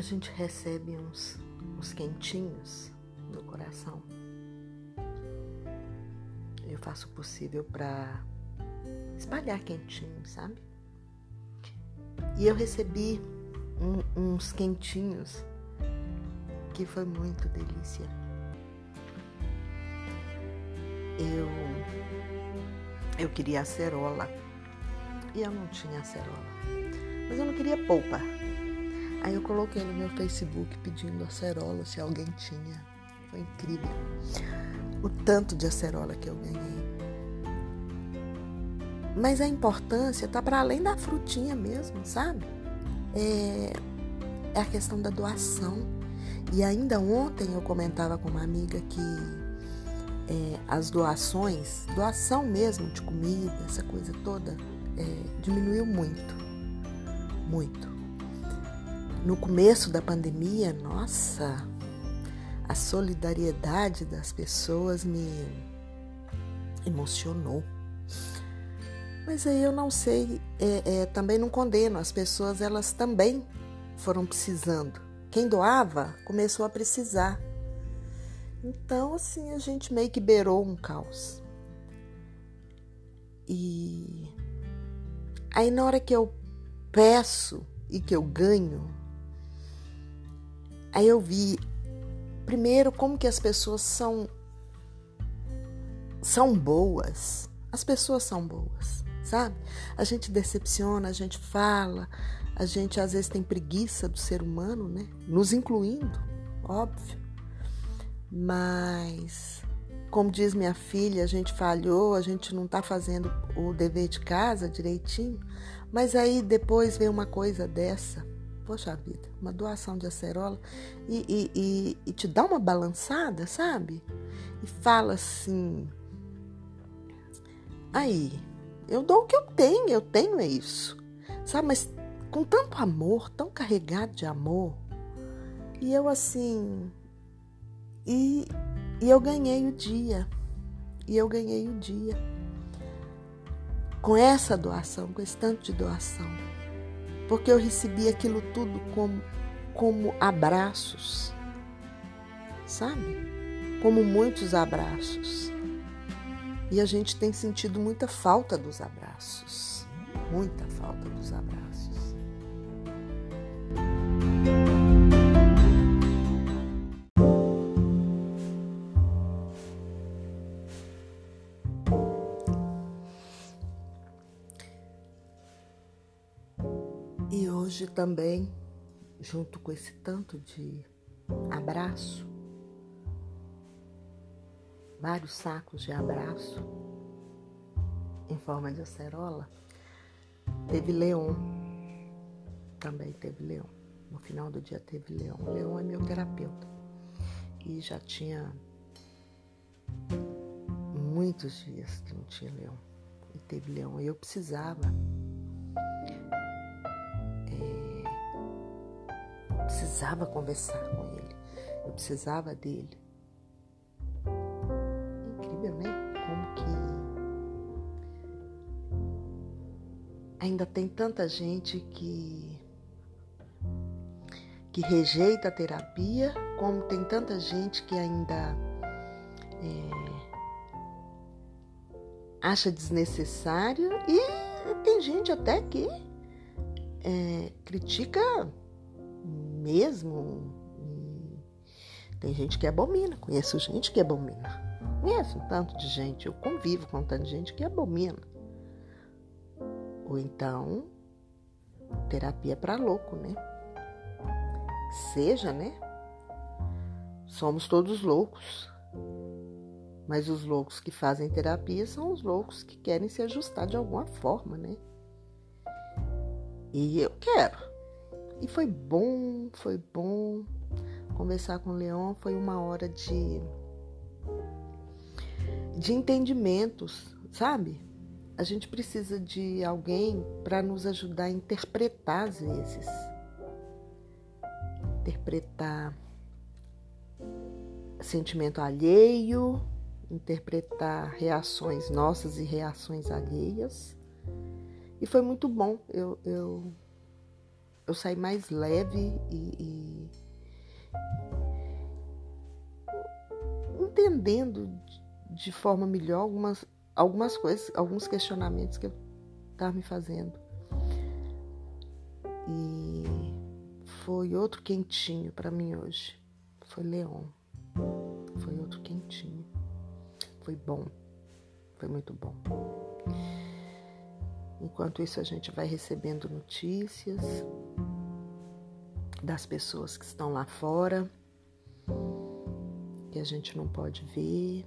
gente recebe uns, uns quentinhos no coração. Eu faço o possível para espalhar quentinho, sabe? E eu recebi um, uns quentinhos que foi muito delícia. Eu eu queria acerola e eu não tinha acerola, mas eu não queria polpa. Aí eu coloquei no meu Facebook pedindo acerola se alguém tinha. Foi incrível o tanto de acerola que eu ganhei. Mas a importância tá para além da frutinha mesmo, sabe? É, é a questão da doação. E ainda ontem eu comentava com uma amiga que é, as doações, doação mesmo de comida, essa coisa toda, é, diminuiu muito. Muito. No começo da pandemia, nossa, a solidariedade das pessoas me emocionou. Mas aí eu não sei, é, é, também não condeno, as pessoas elas também foram precisando. Quem doava começou a precisar. Então, assim, a gente meio que beirou um caos. E aí, na hora que eu peço e que eu ganho, aí eu vi primeiro como que as pessoas são são boas. As pessoas são boas, sabe? A gente decepciona, a gente fala, a gente às vezes tem preguiça do ser humano, né? Nos incluindo, óbvio. Mas como diz minha filha, a gente falhou, a gente não está fazendo o dever de casa direitinho. Mas aí depois vem uma coisa dessa poxa vida, uma doação de acerola e, e, e, e te dá uma balançada, sabe? E fala assim: aí, eu dou o que eu tenho, eu tenho é isso, sabe? Mas com tanto amor, tão carregado de amor, e eu assim, e, e eu ganhei o dia, e eu ganhei o dia com essa doação, com esse tanto de doação porque eu recebi aquilo tudo como, como abraços, sabe? Como muitos abraços. E a gente tem sentido muita falta dos abraços, muita falta dos abraços. Hoje também, junto com esse tanto de abraço, vários sacos de abraço em forma de acerola, teve Leon. Também teve Leon. No final do dia teve Leon. Leon é meu terapeuta. E já tinha muitos dias que não tinha Leon. E teve Leon. E eu precisava precisava conversar com ele, eu precisava dele. Incrível, né? Como que ainda tem tanta gente que que rejeita a terapia, como tem tanta gente que ainda é, acha desnecessário e tem gente até que é, critica mesmo. tem gente que abomina, conheço gente que abomina. Conheço um tanto de gente, eu convivo com tanta gente que abomina. Ou então, terapia para louco, né? Seja, né? Somos todos loucos. Mas os loucos que fazem terapia são os loucos que querem se ajustar de alguma forma, né? E eu quero. E foi bom, foi bom conversar com o Leon. Foi uma hora de, de entendimentos, sabe? A gente precisa de alguém para nos ajudar a interpretar às vezes. Interpretar sentimento alheio, interpretar reações nossas e reações alheias. E foi muito bom. Eu, eu eu saí mais leve e, e entendendo de forma melhor algumas, algumas coisas, alguns questionamentos que eu estava me fazendo. E foi outro quentinho para mim hoje. Foi Leon. Foi outro quentinho. Foi bom. Foi muito bom. Enquanto isso, a gente vai recebendo notícias das pessoas que estão lá fora, que a gente não pode ver.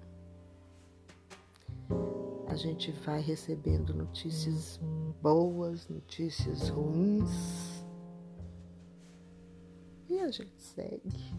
A gente vai recebendo notícias boas, notícias ruins. E a gente segue.